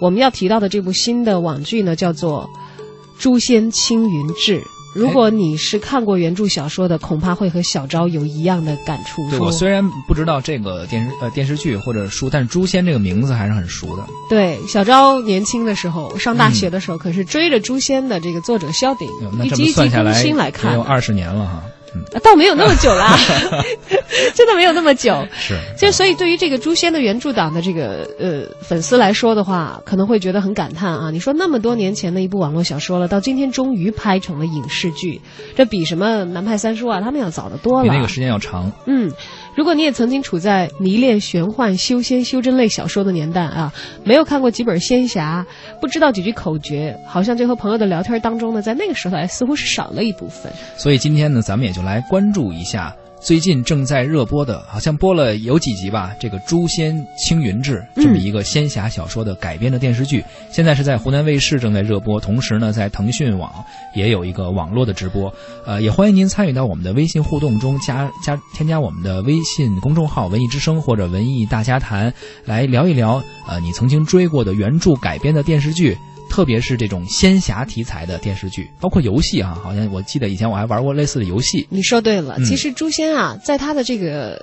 我们要提到的这部新的网剧呢，叫做《诛仙青云志》。如果你是看过原著小说的，恐怕会和小昭有一样的感触。对我虽然不知道这个电视呃电视剧或者书，但是诛仙这个名字还是很熟的。对，小昭年轻的时候上大学的时候，可是追着诛仙的这个作者萧鼎一集一集更新来看，有二十年了哈。倒没有那么久啦，真的没有那么久。是，就所以对于这个《诛仙》的原著党的这个呃粉丝来说的话，可能会觉得很感叹啊！你说那么多年前的一部网络小说了，到今天终于拍成了影视剧，这比什么南派三叔啊他们要早得多了，比那个时间要长。嗯。如果你也曾经处在迷恋玄幻、修仙、修真类小说的年代啊，没有看过几本仙侠，不知道几句口诀，好像就和朋友的聊天当中呢，在那个时候还似乎是少了一部分。所以今天呢，咱们也就来关注一下。最近正在热播的，好像播了有几集吧？这个《诛仙青云志》这么一个仙侠小说的改编的电视剧，现在是在湖南卫视正在热播，同时呢，在腾讯网也有一个网络的直播。呃，也欢迎您参与到我们的微信互动中，加加添加我们的微信公众号“文艺之声”或者“文艺大家谈”，来聊一聊呃你曾经追过的原著改编的电视剧。特别是这种仙侠题材的电视剧，包括游戏啊，好像我记得以前我还玩过类似的游戏。你说对了，其实《诛仙》啊，在它的这个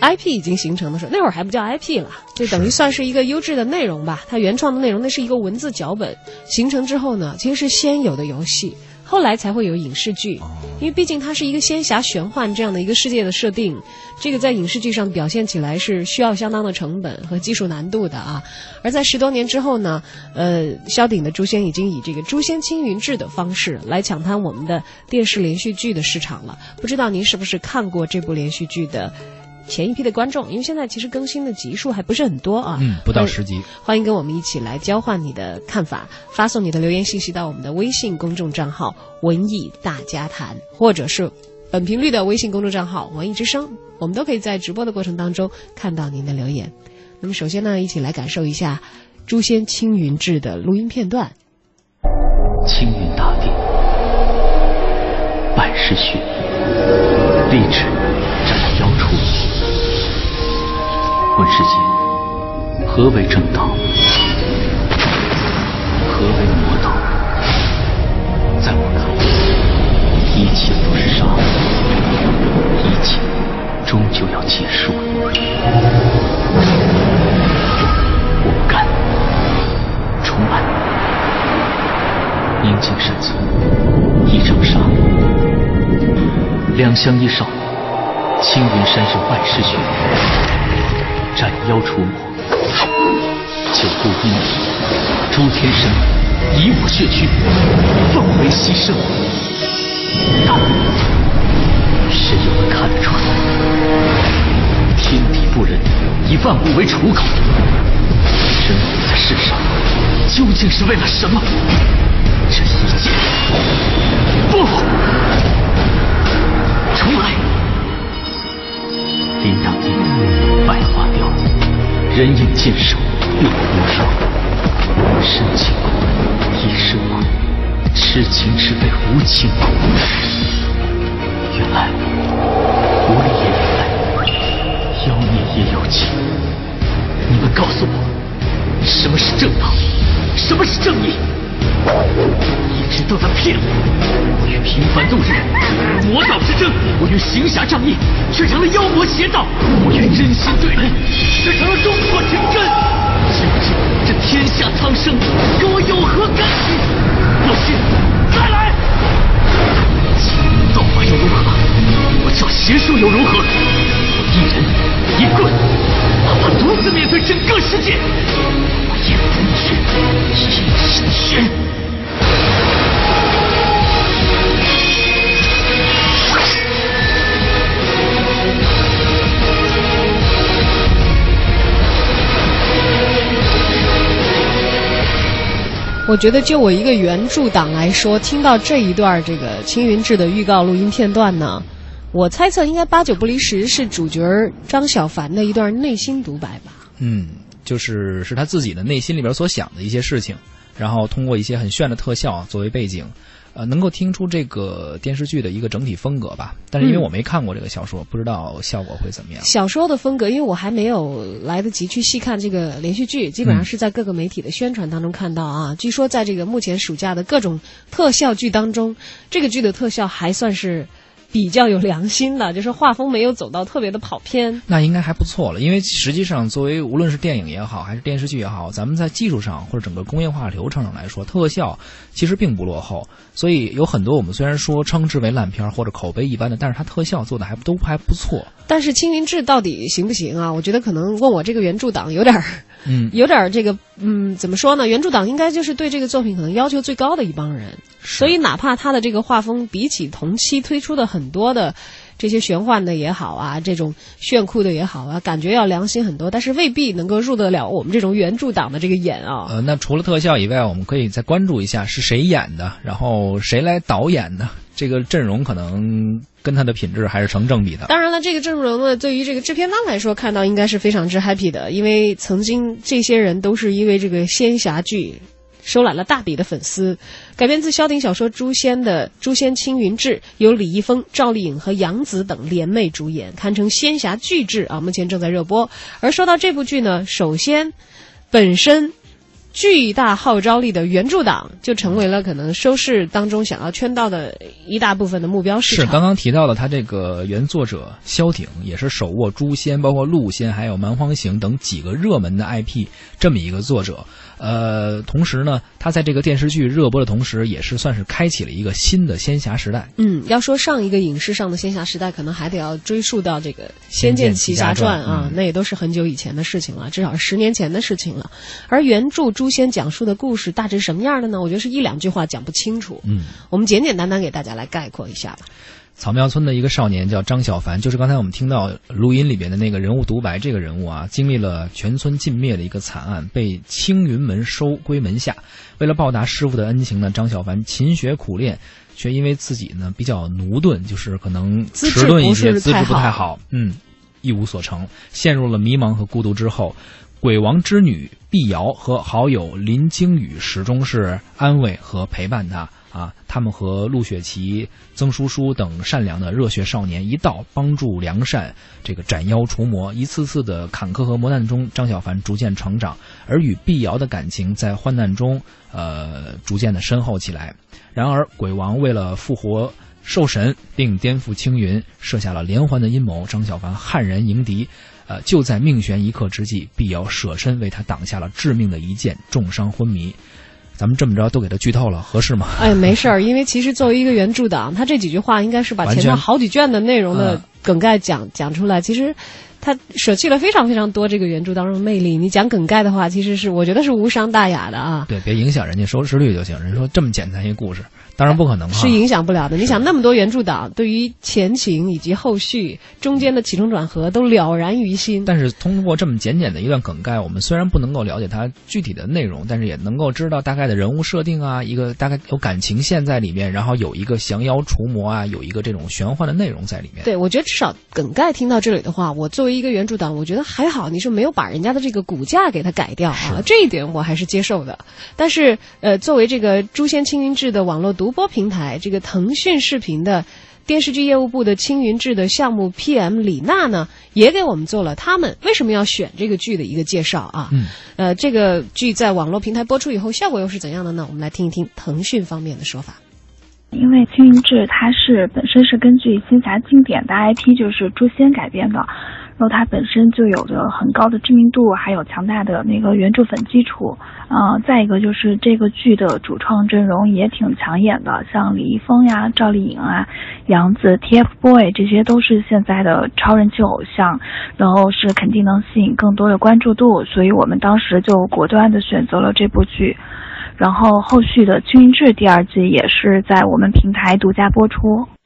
IP 已经形成的时候，那会儿还不叫 IP 了，就等于算是一个优质的内容吧。它原创的内容，那是一个文字脚本形成之后呢，其实是先有的游戏。后来才会有影视剧，因为毕竟它是一个仙侠玄幻这样的一个世界的设定，这个在影视剧上表现起来是需要相当的成本和技术难度的啊。而在十多年之后呢，呃，萧鼎的《诛仙》已经以这个《诛仙青云志》的方式来抢滩我们的电视连续剧的市场了。不知道您是不是看过这部连续剧的？前一批的观众，因为现在其实更新的集数还不是很多啊，嗯，不到十集。欢迎跟我们一起来交换你的看法，发送你的留言信息到我们的微信公众账号“文艺大家谈”，或者是本频率的微信公众账号“文艺之声”，我们都可以在直播的过程当中看到您的留言。那么，首先呢，一起来感受一下《诛仙青云志》的录音片段。青云大地，百世血，立志。问世间，何为正道？何为魔道？在我看来，一切都是杀，一切终究要结束。我不甘，重来。宁静山村，一场杀，两相依少，青云山上万世雪。斩妖除魔，九度阴阳，诸天神以我血躯，奉为牺牲。但谁又能看得出来？天地不仁，以万物为刍狗。人活在世上，究竟是为了什么？这一切，人影渐瘦，月无双。深情苦，一生苦，痴情只为无情苦。原来，狐狸也有爱，妖孽也有情。你们告诉我，什么是正道？什么是正义？一直都在骗我！我与平凡路人魔道之争，我与行侠仗义却成了妖魔邪道；我与真心对人却成了中破情真。究竟这天下苍生跟我有何干系？不信，再来！造化又如何？我叫邪术又如何？我一人一棍，哪怕独自面对整个世界，我也不惧一身血。我觉得，就我一个原著党来说，听到这一段这个《青云志》的预告录音片段呢，我猜测应该八九不离十是主角张小凡的一段内心独白吧。嗯，就是是他自己的内心里边所想的一些事情，然后通过一些很炫的特效作为背景。呃，能够听出这个电视剧的一个整体风格吧。但是因为我没看过这个小说，不知道效果会怎么样。小说的风格，因为我还没有来得及去细看这个连续剧，基本上是在各个媒体的宣传当中看到啊。据说在这个目前暑假的各种特效剧当中，这个剧的特效还算是比较有良心的，就是画风没有走到特别的跑偏。那应该还不错了，因为实际上作为无论是电影也好，还是电视剧也好，咱们在技术上或者整个工业化流程上来说，特效其实并不落后。所以有很多我们虽然说称之为烂片儿或者口碑一般的，但是它特效做的还都还不错。但是《青云志》到底行不行啊？我觉得可能问我这个原著党有点儿，嗯，有点儿这个，嗯，怎么说呢？原著党应该就是对这个作品可能要求最高的一帮人，所以哪怕他的这个画风比起同期推出的很多的这些玄幻的也好啊，这种炫酷的也好啊，感觉要良心很多，但是未必能够入得了我们这种原著党的这个眼啊。呃，那除了特效以外，我们可以再关注一下是谁演的，然后谁来导演的，这个阵容可能跟它的品质还是成正比的。当然了，这个阵容呢，对于这个制片方来说，看到应该是非常之 happy 的，因为曾经这些人都是因为这个仙侠剧收揽了大笔的粉丝。改编自萧鼎小说《诛仙》的《诛仙青云志》，由李易峰、赵丽颖和杨紫等联袂主演，堪称仙侠巨制啊！目前正在热播。而说到这部剧呢，首先本身。巨大号召力的原著党就成为了可能收视当中想要圈到的一大部分的目标市场。是刚刚提到了，他这个原作者萧鼎也是手握《诛仙》、包括《鹿仙》还有《蛮荒行》等几个热门的 IP 这么一个作者。呃，同时呢，他在这个电视剧热播的同时，也是算是开启了一个新的仙侠时代。嗯，要说上一个影视上的仙侠时代，可能还得要追溯到这个《仙仙剑剑奇侠传》啊那也都是很久以前的事情了，至少是十年前的事情了。而原著《诛仙》讲述的故事大致什么样的呢？我觉得是一两句话讲不清楚。嗯，我们简简单单给大家来概括一下吧。草庙村的一个少年叫张小凡，就是刚才我们听到录音里边的那个人物独白。这个人物啊，经历了全村尽灭的一个惨案，被青云门收归门下。为了报答师傅的恩情呢，张小凡勤学苦练，却因为自己呢比较驽钝，就是可能迟钝一些，资质不太好，嗯，一无所成，陷入了迷茫和孤独之后。鬼王之女碧瑶和好友林惊羽始终是安慰和陪伴他啊，他们和陆雪琪、曾叔叔等善良的热血少年一道帮助良善，这个斩妖除魔，一次次的坎坷和磨难中，张小凡逐渐成长，而与碧瑶的感情在患难中，呃，逐渐的深厚起来。然而，鬼王为了复活兽神并颠覆青云，设下了连环的阴谋，张小凡悍然迎敌。呃，就在命悬一刻之际，碧瑶舍身为他挡下了致命的一剑，重伤昏迷。咱们这么着都给他剧透了，合适吗？哎，没事儿，因为其实作为一个原著党，他这几句话应该是把前面好几卷的内容的嗯梗概讲、讲出来。其实他舍弃了非常非常多这个原著当中的魅力。你讲梗概的话，其实是我觉得是无伤大雅的啊。对，别影响人家收视率就行。人说这么简单一故事，当然不可能啊。是影响不了的。你想，那么多原著党对于前情以及后续中间的起承转合都了然于心。但是通过这么简简的一段梗概，我们虽然不能够了解它具体的内容，但是也能够知道大概的人物设定啊，一个大概有感情线在里面，然后有一个降妖除魔啊，有一个这种玄幻的内容在里面。对，我觉得至少梗概听到这里的话，我作为一个原著党，我觉得还好，你是没有把人家的这个骨架给它改掉啊，这一点我还是接受的。但是，呃，作为这个《诛仙青云志》的网络独播平台，这个腾讯视频的电视剧业务部的青云志的项目 PM 李娜呢，也给我们做了他们为什么要选这个剧的一个介绍啊。嗯，呃，这个剧在网络平台播出以后，效果又是怎样的呢？我们来听一听腾讯方面的说法。因为《青云志》它是本身是根据仙侠经典的 IP，就是《诛仙》改编的，然后它本身就有着很高的知名度，还有强大的那个原著粉基础。呃，再一个就是这个剧的主创阵容也挺抢眼的，像李易峰呀、赵丽颖啊、杨紫、TFBOY 这些都是现在的超人气偶像，然后是肯定能吸引更多的关注度，所以我们当时就果断的选择了这部剧。然后后续的《青云志》第二季也是在我们平台独家播出。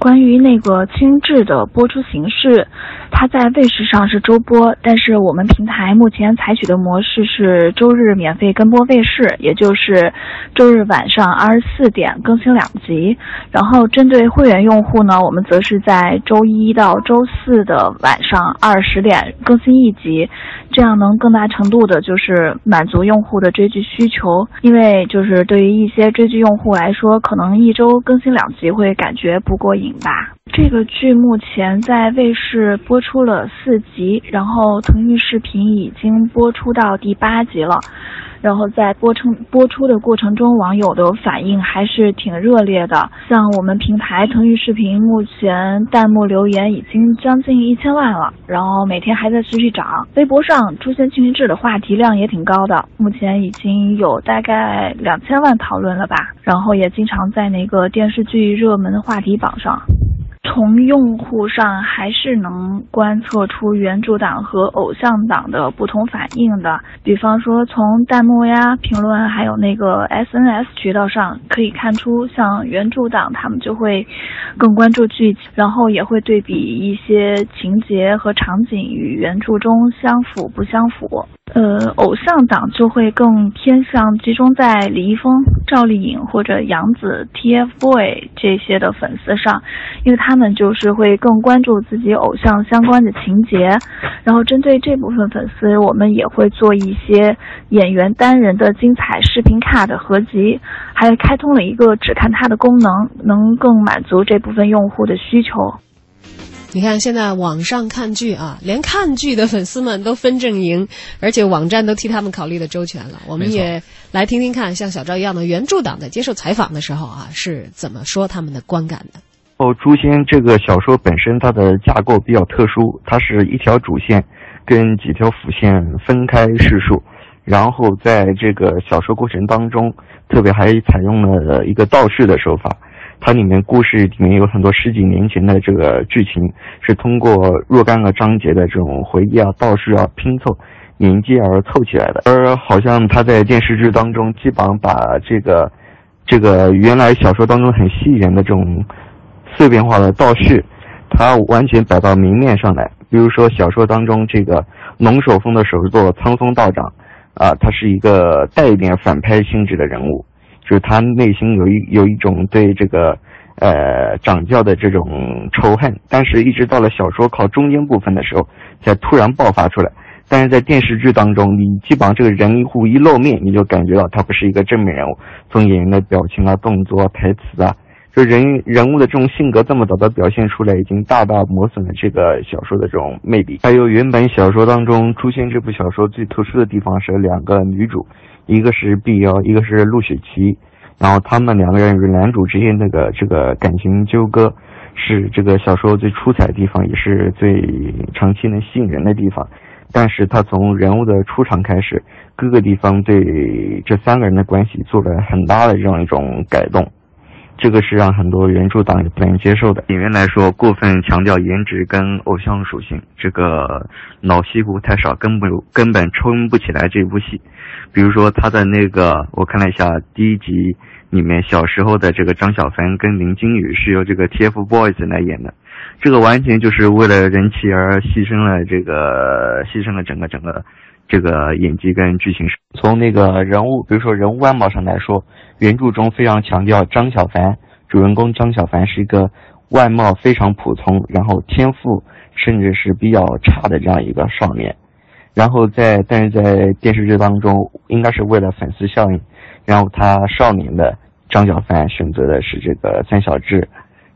关于那个《青云志》的播出形式，它在卫视上是周播，但是我们平台目前采取的模式是周日免费跟播卫视，也就是周日晚上二十四点更新两集。然后针对会员用户呢，我们则是在周一到周四的晚上二十点更新一集，这样能更大程度的就是满足用户的追剧需求。因为就是对于一些追剧用户来说，可能一周更新两集会感觉不过瘾。吧，这个剧目前在卫视播出了四集，然后腾讯视频已经播出到第八集了。然后在播成播出的过程中，网友的反应还是挺热烈的。像我们平台腾讯视频，目前弹幕留言已经将近一千万了，然后每天还在持续涨。微博上出现青云志的话题量也挺高的，目前已经有大概两千万讨论了吧。然后也经常在那个电视剧热门话题榜上。从用户上还是能观测出原著党和偶像党的不同反应的。比方说，从弹幕呀、评论，还有那个 SNS 渠道上，可以看出，像原著党他们就会更关注剧情，然后也会对比一些情节和场景与原著中相符不相符。呃，偶像党就会更偏向集中在李易峰、赵丽颖或者杨紫、TFBOY 这些的粉丝上，因为他们就是会更关注自己偶像相关的情节。然后针对这部分粉丝，我们也会做一些演员单人的精彩视频卡的合集，还开通了一个只看他的功能，能更满足这部分用户的需求。你看，现在网上看剧啊，连看剧的粉丝们都分阵营，而且网站都替他们考虑的周全了。我们也来听听看，像小赵一样的原著党在接受采访的时候啊，是怎么说他们的观感的。哦，《诛仙》这个小说本身它的架构比较特殊，它是一条主线跟几条辅线分开叙述，然后在这个小说过程当中，特别还采用了一个倒叙的手法。它里面故事里面有很多十几年前的这个剧情，是通过若干个章节的这种回忆啊、倒叙啊拼凑、连接而凑起来的。而好像他在电视剧当中，基本上把这个这个原来小说当中很吸引人的这种碎片化的倒叙，它完全摆到明面上来。比如说小说当中这个龙首峰的首座苍松道长，啊，他是一个带一点反派性质的人物。就是他内心有一有一种对这个，呃，掌教的这种仇恨，但是一直到了小说靠中间部分的时候，才突然爆发出来。但是在电视剧当中，你基本上这个人一户一露面，你就感觉到他不是一个正面人物。从演员的表情啊、动作、台词啊，就人人物的这种性格这么早的表现出来，已经大大磨损了这个小说的这种魅力。还有原本小说当中出现这部小说最特殊的地方是两个女主。一个是碧瑶，一个是陆雪琪，然后他们两个人与男主之间那个这个感情纠葛，是这个小说最出彩的地方，也是最长期能吸引人的地方。但是他从人物的出场开始，各个地方对这三个人的关系做了很大的这样一种改动。这个是让很多原著党也不能接受的。演员来说，过分强调颜值跟偶像属性，这个脑戏骨太少，根本根本撑不起来这部戏。比如说他的那个，我看了一下第一集里面，小时候的这个张小凡跟林金宇是由这个 TFBOYS 来演的，这个完全就是为了人气而牺牲了这个牺牲了整个整个。这个演技跟剧情上，从那个人物，比如说人物外貌上来说，原著中非常强调张小凡，主人公张小凡是一个外貌非常普通，然后天赋甚至是比较差的这样一个少年。然后在但是在电视剧当中，应该是为了粉丝效应，然后他少年的张小凡选择的是这个三小智，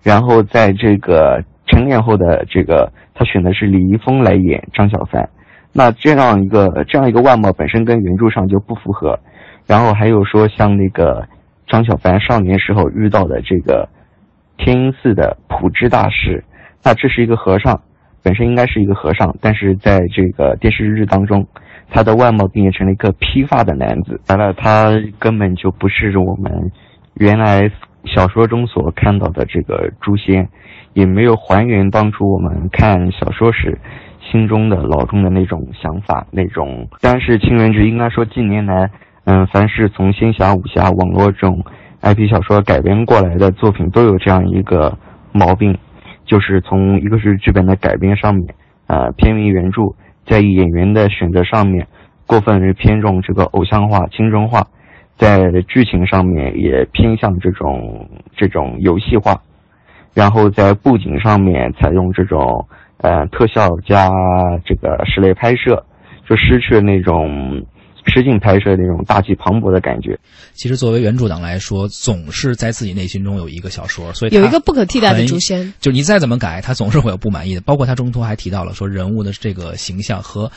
然后在这个成年后的这个他选的是李易峰来演张小凡。那这样一个这样一个外貌本身跟原著上就不符合，然后还有说像那个张小凡少年时候遇到的这个天音寺的普智大师，那这是一个和尚，本身应该是一个和尚，但是在这个电视剧当中，他的外貌变成了一个披发的男子，完了他根本就不是我们原来小说中所看到的这个诛仙，也没有还原当初我们看小说时。心中的老中的那种想法，那种，但是《青云志》应该说近年来，嗯，凡是从仙侠、武侠、网络这种 IP 小说改编过来的作品，都有这样一个毛病，就是从一个是剧本的改编上面，呃，偏于原著，在演员的选择上面，过分于偏重这个偶像化、青春化，在剧情上面也偏向这种这种游戏化，然后在布景上面采用这种呃特效加这个室内拍摄，就失去了那种。实景拍摄那种大气磅礴的感觉。其实，作为原著党来说，总是在自己内心中有一个小说，所以有一个不可替代的诛仙。就你再怎么改，他总是会有不满意的。包括他中途还提到了说，人物的这个形象和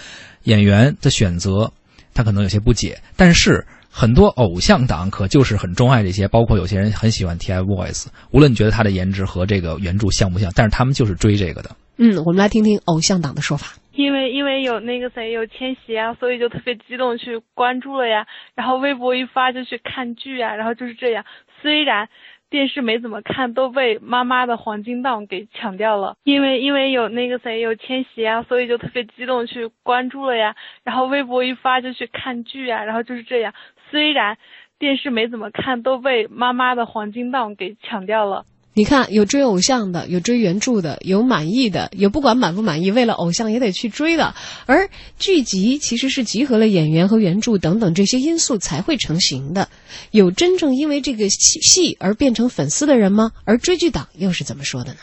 演员的选择，他可能有些不解。但是，很多偶像党可就是很钟爱这些，包括有些人很喜欢 TFBOYS。无论你觉得他的颜值和这个原著像不像，但是他们就是追这个的。嗯，我们来听听偶像党的说法。因为因为有那个谁有千玺啊，所以就特别激动去关注了呀。然后微博一发就去看剧啊，然后就是这样。虽然电视没怎么看，都被妈妈的黄金档给抢掉了。因为因为有那个谁有千玺啊，所以就特别激动去关注了呀。然后微博一发就去看剧啊，然后就是这样。虽然电视没怎么看，都被妈妈的黄金档给抢掉了。你看，有追偶像的，有追原著的，有满意的，有不管满不满意，为了偶像也得去追的。而剧集其实是集合了演员和原著等等这些因素才会成型的。有真正因为这个戏戏而变成粉丝的人吗？而追剧党又是怎么说的呢？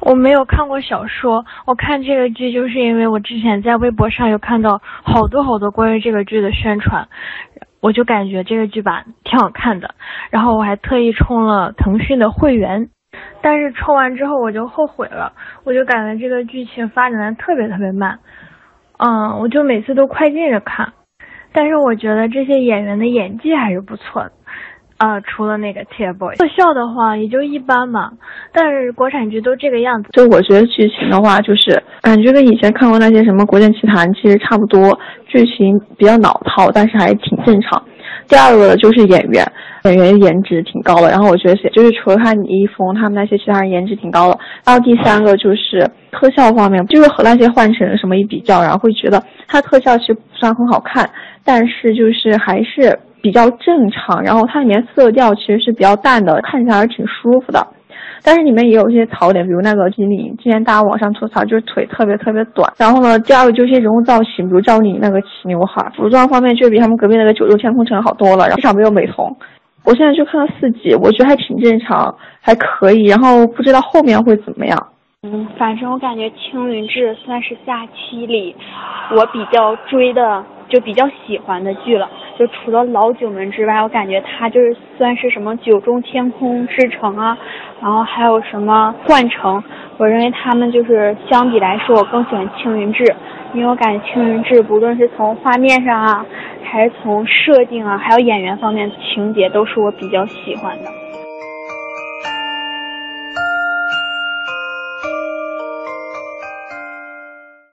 我没有看过小说，我看这个剧就是因为我之前在微博上有看到好多好多关于这个剧的宣传，我就感觉这个剧版挺好看的，然后我还特意充了腾讯的会员。但是抽完之后我就后悔了，我就感觉这个剧情发展的特别特别慢，嗯，我就每次都快进着看。但是我觉得这些演员的演技还是不错的，啊，除了那个 TFBOYS，特效的话也就一般嘛。但是国产剧都这个样子。就我觉得剧情的话，就是感觉跟以前看过那些什么《国剑奇谭》其实差不多，剧情比较老套，但是还挺正常。第二个就是演员。演员颜值挺高的，然后我觉得就是除了他李易峰他们那些其他人颜值挺高的，然后第三个就是特效方面，就是和那些换乘什么一比较，然后会觉得它特效其实不算很好看，但是就是还是比较正常，然后它里面色调其实是比较淡的，看起来还是挺舒服的。但是里面也有一些槽点，比如那个金领，今天大家网上吐槽就是腿特别特别短。然后呢，第二个就是些人物造型，比如赵丽颖那个齐刘海，服装方面就比他们隔壁那个九州天空城好多了，然后至少没有美瞳。我现在就看了四集，我觉得还挺正常，还可以。然后不知道后面会怎么样。嗯，反正我感觉《青云志》算是下期里我比较追的，就比较喜欢的剧了。就除了老九门之外，我感觉它就是算是什么九中天空之城啊，然后还有什么幻城。我认为他们就是相比来说，我更喜欢《青云志》，因为我感觉《青云志》不论是从画面上啊。还是从设定啊，还有演员方面情节，都是我比较喜欢的。